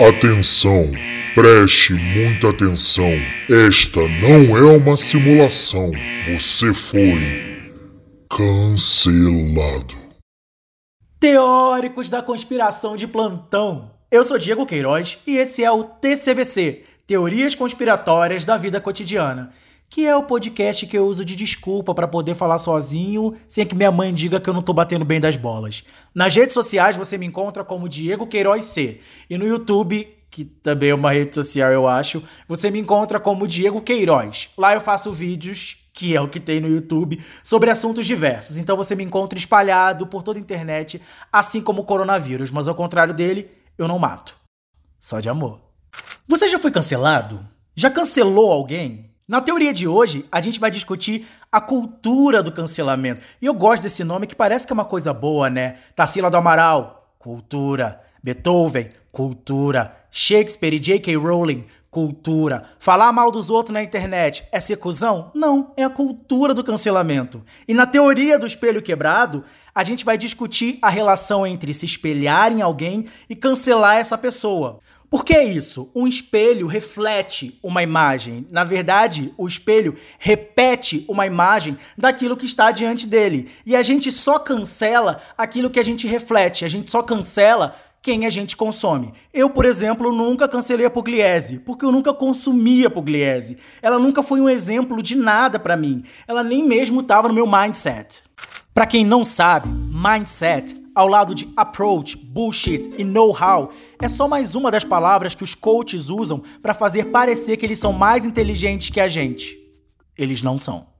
Atenção, preste muita atenção. Esta não é uma simulação. Você foi cancelado. Teóricos da conspiração de plantão. Eu sou Diego Queiroz e esse é o TCVC Teorias Conspiratórias da Vida Cotidiana que é o podcast que eu uso de desculpa para poder falar sozinho, sem que minha mãe diga que eu não tô batendo bem das bolas. Nas redes sociais você me encontra como Diego Queiroz C. E no YouTube, que também é uma rede social, eu acho, você me encontra como Diego Queiroz. Lá eu faço vídeos que é o que tem no YouTube, sobre assuntos diversos. Então você me encontra espalhado por toda a internet, assim como o coronavírus, mas ao contrário dele, eu não mato. Só de amor. Você já foi cancelado? Já cancelou alguém? Na teoria de hoje, a gente vai discutir a cultura do cancelamento. E eu gosto desse nome que parece que é uma coisa boa, né? Tarsila do Amaral, cultura. Beethoven, cultura. Shakespeare e J.K. Rowling, cultura. Falar mal dos outros na internet é ser cuzão? Não, é a cultura do cancelamento. E na teoria do espelho quebrado, a gente vai discutir a relação entre se espelhar em alguém e cancelar essa pessoa. Por que isso? Um espelho reflete uma imagem. Na verdade, o espelho repete uma imagem daquilo que está diante dele. E a gente só cancela aquilo que a gente reflete. A gente só cancela quem a gente consome. Eu, por exemplo, nunca cancelei a Pugliese, porque eu nunca consumia Pugliese. Ela nunca foi um exemplo de nada para mim. Ela nem mesmo estava no meu mindset. Para quem não sabe, mindset ao lado de approach, bullshit e know-how, é só mais uma das palavras que os coaches usam para fazer parecer que eles são mais inteligentes que a gente. Eles não são.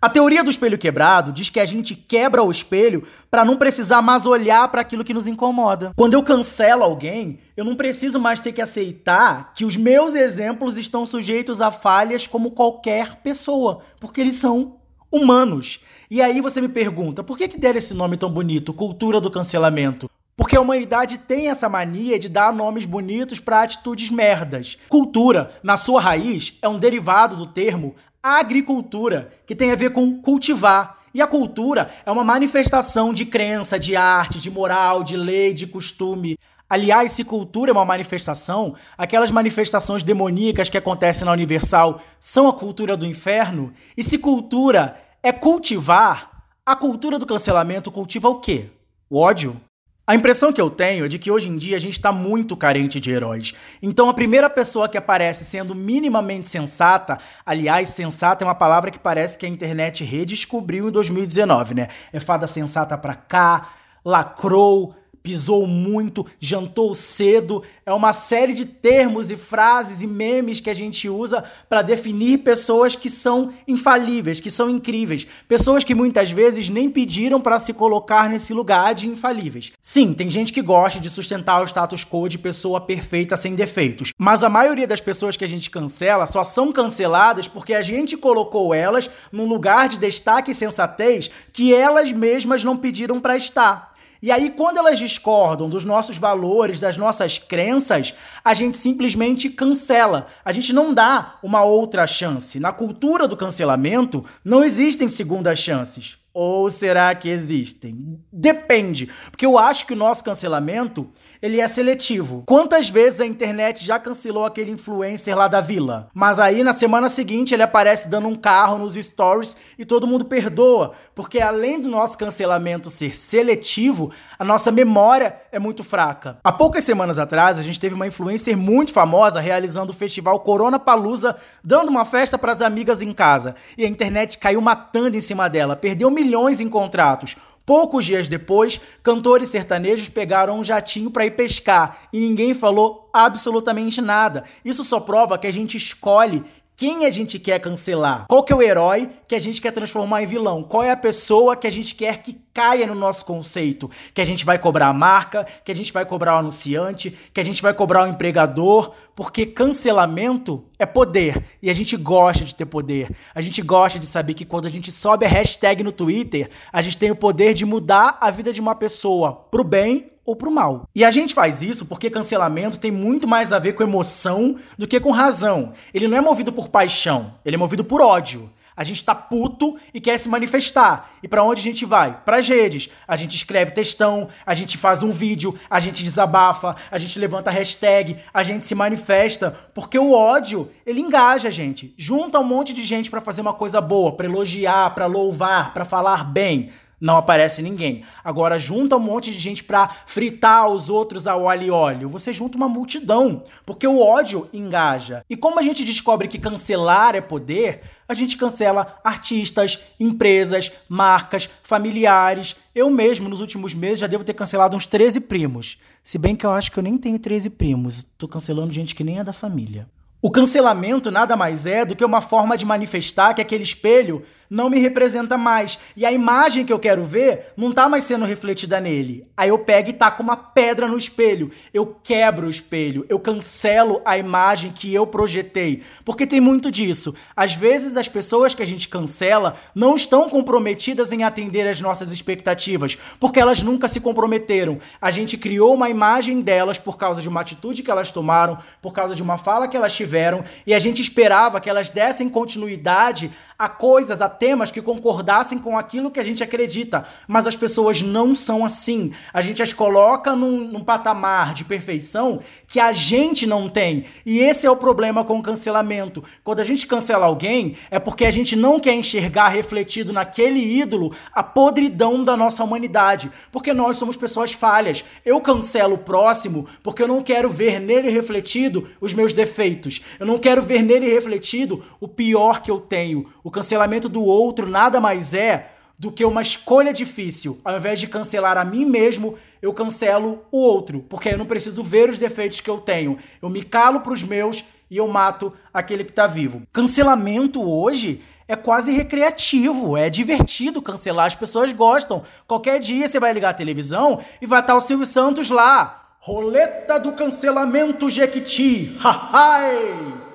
A teoria do espelho quebrado diz que a gente quebra o espelho para não precisar mais olhar para aquilo que nos incomoda. Quando eu cancelo alguém, eu não preciso mais ter que aceitar que os meus exemplos estão sujeitos a falhas como qualquer pessoa, porque eles são humanos. E aí você me pergunta, por que, que deram esse nome tão bonito, cultura do cancelamento? Porque a humanidade tem essa mania de dar nomes bonitos para atitudes merdas. Cultura, na sua raiz, é um derivado do termo agricultura, que tem a ver com cultivar. E a cultura é uma manifestação de crença, de arte, de moral, de lei, de costume. Aliás, se cultura é uma manifestação, aquelas manifestações demoníacas que acontecem na Universal são a cultura do inferno? E se cultura é cultivar, a cultura do cancelamento cultiva o quê? O ódio? A impressão que eu tenho é de que hoje em dia a gente está muito carente de heróis. Então a primeira pessoa que aparece sendo minimamente sensata, aliás, sensata é uma palavra que parece que a internet redescobriu em 2019, né? É fada sensata pra cá, lacrou, pisou muito, jantou cedo. É uma série de termos e frases e memes que a gente usa para definir pessoas que são infalíveis, que são incríveis. Pessoas que muitas vezes nem pediram para se colocar nesse lugar de infalíveis. Sim, tem gente que gosta de sustentar o status quo de pessoa perfeita sem defeitos, mas a maioria das pessoas que a gente cancela só são canceladas porque a gente colocou elas num lugar de destaque e sensatez que elas mesmas não pediram para estar. E aí, quando elas discordam dos nossos valores, das nossas crenças, a gente simplesmente cancela. A gente não dá uma outra chance. Na cultura do cancelamento, não existem segundas chances. Ou será que existem? Depende, porque eu acho que o nosso cancelamento ele é seletivo. Quantas vezes a internet já cancelou aquele influencer lá da vila? Mas aí na semana seguinte ele aparece dando um carro nos stories e todo mundo perdoa, porque além do nosso cancelamento ser seletivo, a nossa memória é muito fraca. Há poucas semanas atrás a gente teve uma influencer muito famosa realizando o festival Corona Palusa, dando uma festa para as amigas em casa, e a internet caiu matando em cima dela, perdeu milhões em contratos. Poucos dias depois, cantores sertanejos pegaram um jatinho para ir pescar e ninguém falou absolutamente nada. Isso só prova que a gente escolhe quem a gente quer cancelar? Qual que é o herói que a gente quer transformar em vilão? Qual é a pessoa que a gente quer que caia no nosso conceito? Que a gente vai cobrar a marca, que a gente vai cobrar o anunciante, que a gente vai cobrar o empregador, porque cancelamento é poder e a gente gosta de ter poder. A gente gosta de saber que quando a gente sobe a hashtag no Twitter, a gente tem o poder de mudar a vida de uma pessoa pro bem ou pro mal. E a gente faz isso porque cancelamento tem muito mais a ver com emoção do que com razão. Ele não é movido por paixão, ele é movido por ódio. A gente tá puto e quer se manifestar. E para onde a gente vai? Pras redes. A gente escreve textão, a gente faz um vídeo, a gente desabafa, a gente levanta hashtag, a gente se manifesta, porque o ódio, ele engaja a gente. Junta um monte de gente para fazer uma coisa boa, para elogiar, para louvar, para falar bem não aparece ninguém. Agora junta um monte de gente para fritar os outros ao óleo e óleo. Você junta uma multidão, porque o ódio engaja. E como a gente descobre que cancelar é poder, a gente cancela artistas, empresas, marcas, familiares. Eu mesmo, nos últimos meses, já devo ter cancelado uns 13 primos. Se bem que eu acho que eu nem tenho 13 primos. Tô cancelando gente que nem é da família. O cancelamento nada mais é do que uma forma de manifestar que aquele espelho não me representa mais. E a imagem que eu quero ver não tá mais sendo refletida nele. Aí eu pego e taco uma pedra no espelho. Eu quebro o espelho. Eu cancelo a imagem que eu projetei. Porque tem muito disso. Às vezes as pessoas que a gente cancela não estão comprometidas em atender às nossas expectativas. Porque elas nunca se comprometeram. A gente criou uma imagem delas por causa de uma atitude que elas tomaram, por causa de uma fala que elas tiveram. E a gente esperava que elas dessem continuidade a coisas, a temas que concordassem com aquilo que a gente acredita. Mas as pessoas não são assim. A gente as coloca num, num patamar de perfeição que a gente não tem. E esse é o problema com o cancelamento. Quando a gente cancela alguém, é porque a gente não quer enxergar refletido naquele ídolo a podridão da nossa humanidade. Porque nós somos pessoas falhas. Eu cancelo o próximo porque eu não quero ver nele refletido os meus defeitos. Eu não quero ver nele refletido o pior que eu tenho. O cancelamento do outro nada mais é do que uma escolha difícil. Ao invés de cancelar a mim mesmo, eu cancelo o outro, porque eu não preciso ver os defeitos que eu tenho. Eu me calo para os meus e eu mato aquele que está vivo. Cancelamento hoje é quase recreativo, é divertido cancelar, as pessoas gostam. Qualquer dia você vai ligar a televisão e vai estar o Silvio Santos lá. Roleta do cancelamento Jequiti. Hahai!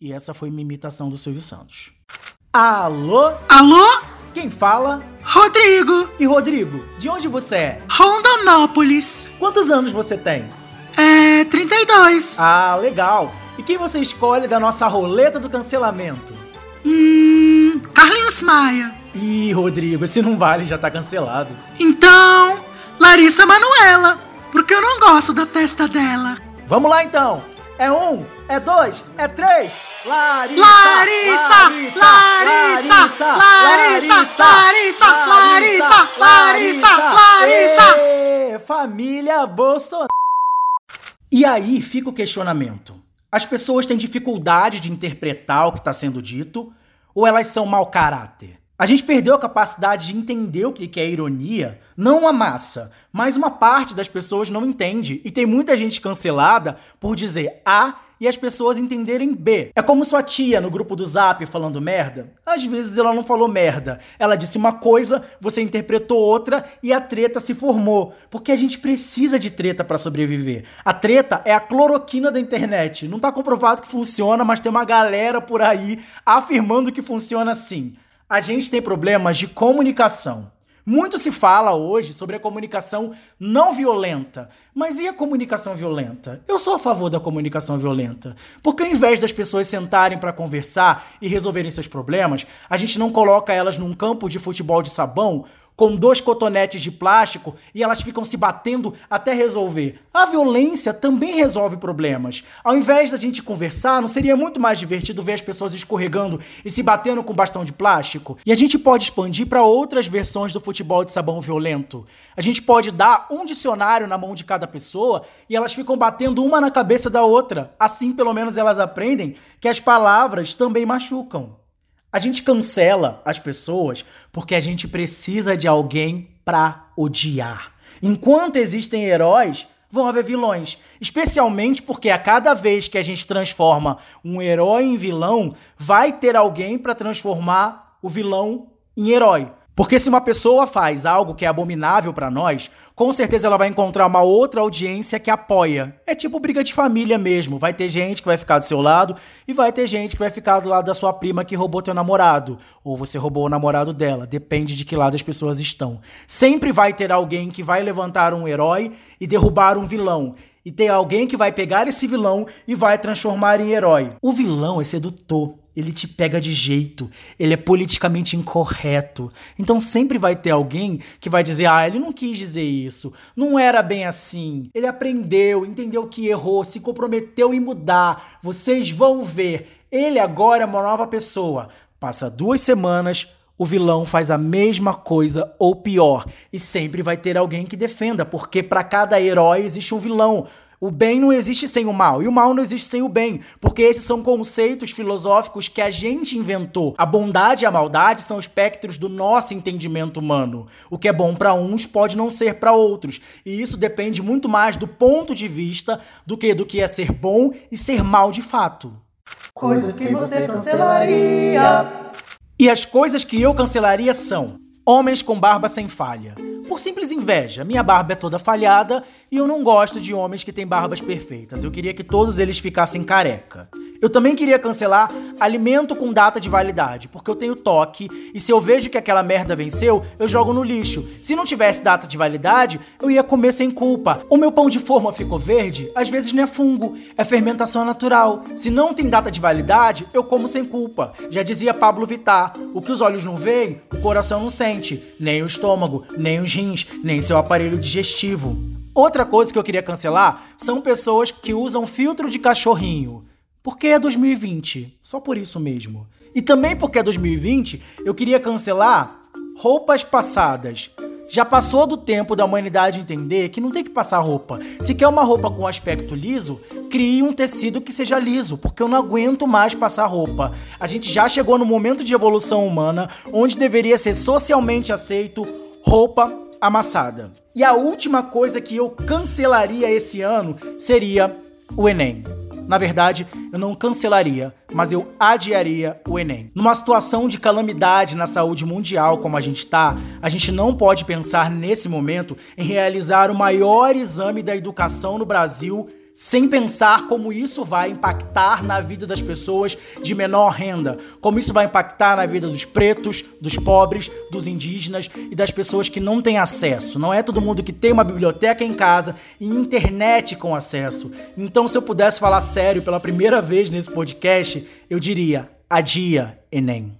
E essa foi minha imitação do Silvio Santos. Alô? Alô? Quem fala? Rodrigo. E Rodrigo, de onde você é? Rondonópolis. Quantos anos você tem? É, 32. Ah, legal. E quem você escolhe da nossa roleta do cancelamento? Hum, Carlinhos Maia. Ih, Rodrigo, esse não vale, já tá cancelado. Então, Larissa Manuela, porque eu não gosto da testa dela. Vamos lá então. É um, é dois, é três. Larissa! Larissa! Larissa! Larissa! Larissa! Larissa! Larissa! Larissa! Família Bolsonaro. E aí fica o questionamento. As pessoas têm dificuldade de interpretar o que está sendo dito ou elas são mau caráter? A gente perdeu a capacidade de entender o que é ironia. Não a massa, mas uma parte das pessoas não entende. E tem muita gente cancelada por dizer A e as pessoas entenderem B. É como sua tia no grupo do Zap falando merda. Às vezes ela não falou merda. Ela disse uma coisa, você interpretou outra e a treta se formou. Porque a gente precisa de treta para sobreviver. A treta é a cloroquina da internet. Não tá comprovado que funciona, mas tem uma galera por aí afirmando que funciona assim. A gente tem problemas de comunicação. Muito se fala hoje sobre a comunicação não violenta. Mas e a comunicação violenta? Eu sou a favor da comunicação violenta. Porque ao invés das pessoas sentarem para conversar e resolverem seus problemas, a gente não coloca elas num campo de futebol de sabão com dois cotonetes de plástico e elas ficam se batendo até resolver. A violência também resolve problemas. Ao invés da gente conversar, não seria muito mais divertido ver as pessoas escorregando e se batendo com bastão de plástico? E a gente pode expandir para outras versões do futebol de sabão violento. A gente pode dar um dicionário na mão de cada pessoa e elas ficam batendo uma na cabeça da outra. Assim, pelo menos, elas aprendem que as palavras também machucam. A gente cancela as pessoas porque a gente precisa de alguém para odiar. Enquanto existem heróis, vão haver vilões. Especialmente porque a cada vez que a gente transforma um herói em vilão, vai ter alguém para transformar o vilão em herói. Porque se uma pessoa faz algo que é abominável para nós, com certeza ela vai encontrar uma outra audiência que apoia. É tipo briga de família mesmo. Vai ter gente que vai ficar do seu lado e vai ter gente que vai ficar do lado da sua prima que roubou teu namorado. Ou você roubou o namorado dela. Depende de que lado as pessoas estão. Sempre vai ter alguém que vai levantar um herói e derrubar um vilão. E tem alguém que vai pegar esse vilão e vai transformar em herói. O vilão é sedutor. Ele te pega de jeito, ele é politicamente incorreto. Então sempre vai ter alguém que vai dizer: ah, ele não quis dizer isso, não era bem assim. Ele aprendeu, entendeu que errou, se comprometeu em mudar. Vocês vão ver, ele agora é uma nova pessoa. Passa duas semanas, o vilão faz a mesma coisa ou pior. E sempre vai ter alguém que defenda, porque para cada herói existe um vilão. O bem não existe sem o mal, e o mal não existe sem o bem, porque esses são conceitos filosóficos que a gente inventou. A bondade e a maldade são espectros do nosso entendimento humano. O que é bom para uns pode não ser para outros, e isso depende muito mais do ponto de vista do que do que é ser bom e ser mal de fato. Coisas que você cancelaria. E as coisas que eu cancelaria são homens com barba sem falha. Por simples inveja, minha barba é toda falhada e eu não gosto de homens que têm barbas perfeitas. Eu queria que todos eles ficassem careca. Eu também queria cancelar alimento com data de validade, porque eu tenho toque e se eu vejo que aquela merda venceu, eu jogo no lixo. Se não tivesse data de validade, eu ia comer sem culpa. O meu pão de forma ficou verde, às vezes não é fungo, é fermentação natural. Se não tem data de validade, eu como sem culpa. Já dizia Pablo Vittar: o que os olhos não veem, o coração não sente, nem o estômago, nem os rins, nem seu aparelho digestivo. Outra coisa que eu queria cancelar são pessoas que usam filtro de cachorrinho. Porque é 2020, só por isso mesmo. E também porque é 2020, eu queria cancelar roupas passadas. Já passou do tempo da humanidade entender que não tem que passar roupa. Se quer uma roupa com aspecto liso, crie um tecido que seja liso, porque eu não aguento mais passar roupa. A gente já chegou no momento de evolução humana onde deveria ser socialmente aceito roupa amassada. E a última coisa que eu cancelaria esse ano seria o Enem. Na verdade, eu não cancelaria, mas eu adiaria o Enem. Numa situação de calamidade na saúde mundial como a gente está, a gente não pode pensar nesse momento em realizar o maior exame da educação no Brasil sem pensar como isso vai impactar na vida das pessoas de menor renda, como isso vai impactar na vida dos pretos, dos pobres, dos indígenas e das pessoas que não têm acesso. Não é todo mundo que tem uma biblioteca em casa e internet com acesso. Então, se eu pudesse falar sério pela primeira vez nesse podcast, eu diria: adia Enem.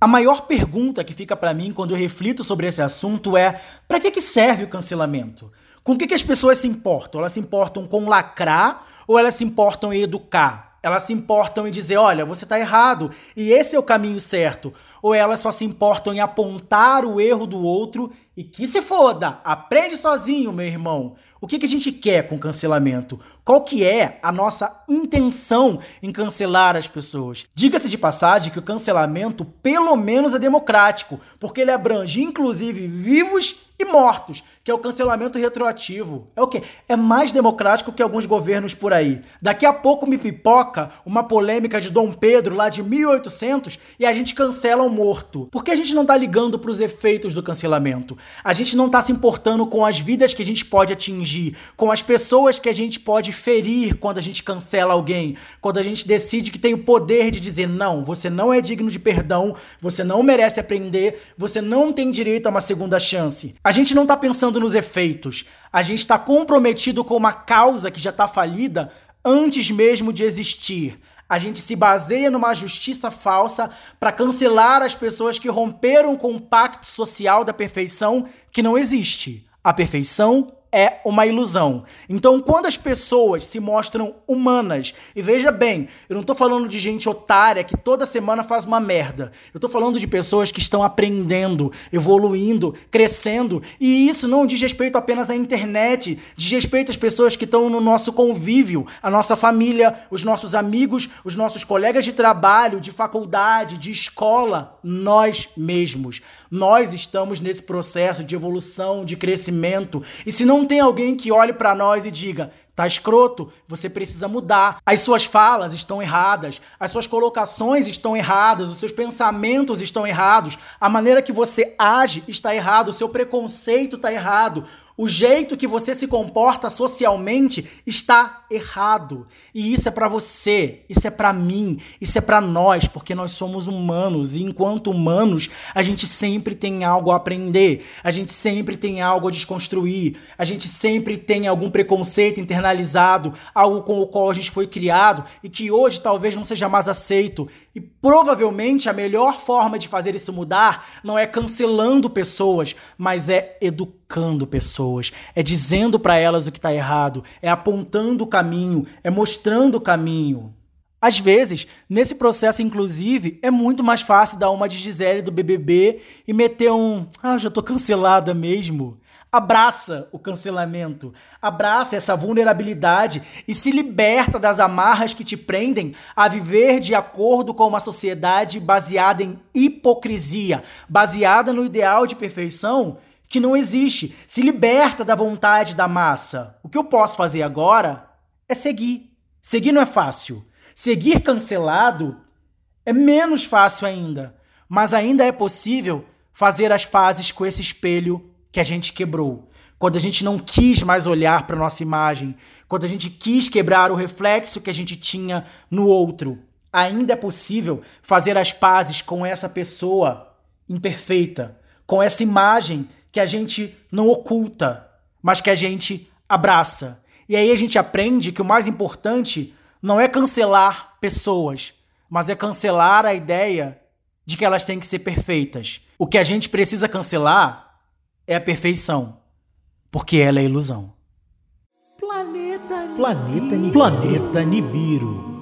A maior pergunta que fica para mim quando eu reflito sobre esse assunto é: para que, que serve o cancelamento? Com o que, que as pessoas se importam? Elas se importam com lacrar ou elas se importam em educar? Elas se importam em dizer, olha, você está errado e esse é o caminho certo. Ou elas só se importam em apontar o erro do outro e que se foda, aprende sozinho, meu irmão. O que, que a gente quer com cancelamento? Qual que é a nossa intenção em cancelar as pessoas? Diga-se de passagem que o cancelamento pelo menos é democrático, porque ele abrange inclusive vivos e mortos, que é o cancelamento retroativo. É o quê? É mais democrático que alguns governos por aí. Daqui a pouco me pipoca uma polêmica de Dom Pedro lá de 1800 e a gente cancela o morto. Por que a gente não tá ligando para os efeitos do cancelamento? A gente não tá se importando com as vidas que a gente pode atingir, com as pessoas que a gente pode ferir quando a gente cancela alguém, quando a gente decide que tem o poder de dizer não, você não é digno de perdão, você não merece aprender, você não tem direito a uma segunda chance. A gente não está pensando nos efeitos, a gente está comprometido com uma causa que já está falida antes mesmo de existir. A gente se baseia numa justiça falsa para cancelar as pessoas que romperam com o pacto social da perfeição que não existe. A perfeição é uma ilusão. Então, quando as pessoas se mostram humanas, e veja bem, eu não tô falando de gente otária que toda semana faz uma merda. Eu tô falando de pessoas que estão aprendendo, evoluindo, crescendo, e isso não diz respeito apenas à internet, diz respeito às pessoas que estão no nosso convívio, a nossa família, os nossos amigos, os nossos colegas de trabalho, de faculdade, de escola, nós mesmos. Nós estamos nesse processo de evolução, de crescimento, e se não tem alguém que olhe para nós e diga: Tá escroto, você precisa mudar. As suas falas estão erradas, as suas colocações estão erradas, os seus pensamentos estão errados, a maneira que você age está errado, o seu preconceito está errado. O jeito que você se comporta socialmente está errado. E isso é para você, isso é para mim, isso é para nós, porque nós somos humanos e enquanto humanos, a gente sempre tem algo a aprender, a gente sempre tem algo a desconstruir, a gente sempre tem algum preconceito internalizado, algo com o qual a gente foi criado e que hoje talvez não seja mais aceito. E provavelmente a melhor forma de fazer isso mudar não é cancelando pessoas, mas é educando pessoas, é dizendo para elas o que está errado, é apontando o caminho, é mostrando o caminho. Às vezes, nesse processo, inclusive, é muito mais fácil dar uma de Gisele do BBB e meter um. Ah, já tô cancelada mesmo. Abraça o cancelamento, abraça essa vulnerabilidade e se liberta das amarras que te prendem a viver de acordo com uma sociedade baseada em hipocrisia, baseada no ideal de perfeição que não existe. Se liberta da vontade da massa. O que eu posso fazer agora é seguir. Seguir não é fácil. Seguir cancelado é menos fácil ainda, mas ainda é possível fazer as pazes com esse espelho que a gente quebrou. Quando a gente não quis mais olhar para nossa imagem, quando a gente quis quebrar o reflexo que a gente tinha no outro, ainda é possível fazer as pazes com essa pessoa imperfeita, com essa imagem que a gente não oculta, mas que a gente abraça. E aí a gente aprende que o mais importante não é cancelar pessoas, mas é cancelar a ideia de que elas têm que ser perfeitas. O que a gente precisa cancelar é a perfeição, porque ela é ilusão. Planeta Planeta Nibiru. Planeta Nibiru.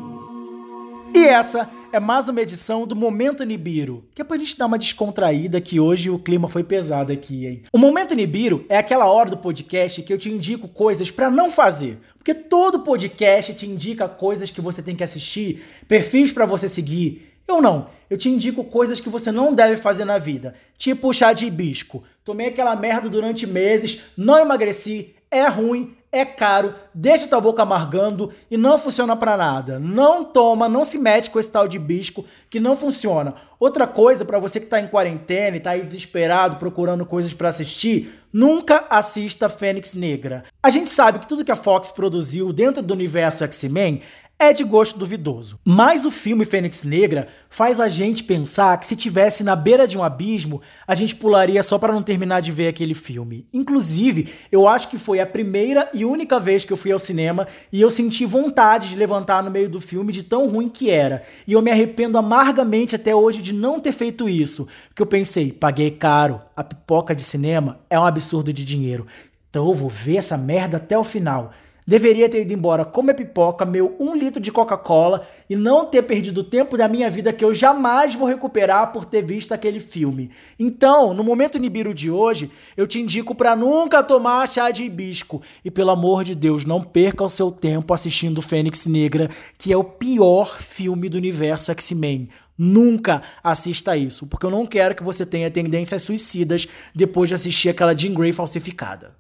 E essa é mais uma edição do Momento Nibiru, que é pra gente dar uma descontraída que hoje o clima foi pesado aqui, hein? O Momento Nibiru é aquela hora do podcast que eu te indico coisas para não fazer, porque todo podcast te indica coisas que você tem que assistir, perfis para você seguir, eu não. Eu te indico coisas que você não deve fazer na vida. Tipo chá de hibisco. Tomei aquela merda durante meses, não emagreci, é ruim, é caro, deixa tua boca amargando e não funciona para nada. Não toma, não se mete com esse tal de hibisco que não funciona. Outra coisa para você que tá em quarentena e tá aí desesperado procurando coisas para assistir, nunca assista Fênix Negra. A gente sabe que tudo que a Fox produziu dentro do universo X-Men é de gosto duvidoso. Mas o filme Fênix Negra faz a gente pensar que se tivesse na beira de um abismo, a gente pularia só para não terminar de ver aquele filme. Inclusive, eu acho que foi a primeira e única vez que eu fui ao cinema e eu senti vontade de levantar no meio do filme de tão ruim que era. E eu me arrependo amargamente até hoje de não ter feito isso, porque eu pensei, paguei caro, a pipoca de cinema é um absurdo de dinheiro. Então eu vou ver essa merda até o final. Deveria ter ido embora comer pipoca, meu um litro de Coca-Cola e não ter perdido o tempo da minha vida que eu jamais vou recuperar por ter visto aquele filme. Então, no momento Nibiru de hoje, eu te indico para nunca tomar chá de hibisco. E pelo amor de Deus, não perca o seu tempo assistindo Fênix Negra, que é o pior filme do universo X-Men. Nunca assista isso, porque eu não quero que você tenha tendências suicidas depois de assistir aquela Jean Grey falsificada.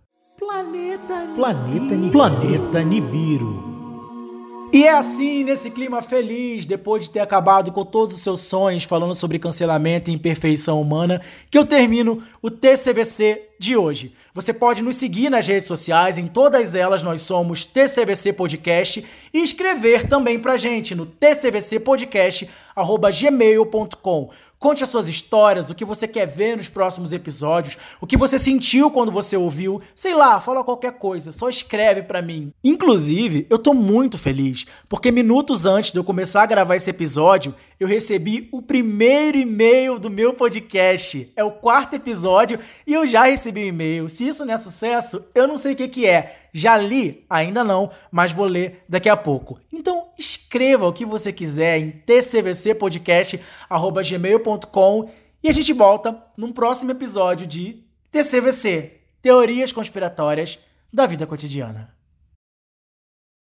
Planeta Nibiru. Planeta Nibiru. E é assim, nesse clima feliz, depois de ter acabado com todos os seus sonhos falando sobre cancelamento e imperfeição humana, que eu termino o TCVC de hoje. Você pode nos seguir nas redes sociais, em todas elas nós somos TCVC Podcast e escrever também pra gente no tcvcpodcast@gmail.com. Conte as suas histórias, o que você quer ver nos próximos episódios, o que você sentiu quando você ouviu, sei lá, fala qualquer coisa, só escreve para mim. Inclusive, eu tô muito feliz, porque minutos antes de eu começar a gravar esse episódio, eu recebi o primeiro e-mail do meu podcast. É o quarto episódio e eu já recebi o um e-mail. Se isso não é sucesso, eu não sei o que, que é. Já li? Ainda não, mas vou ler daqui a pouco. Então escreva o que você quiser em tcvcpodcast.gmail.com e a gente volta num próximo episódio de TCVC Teorias Conspiratórias da Vida Cotidiana.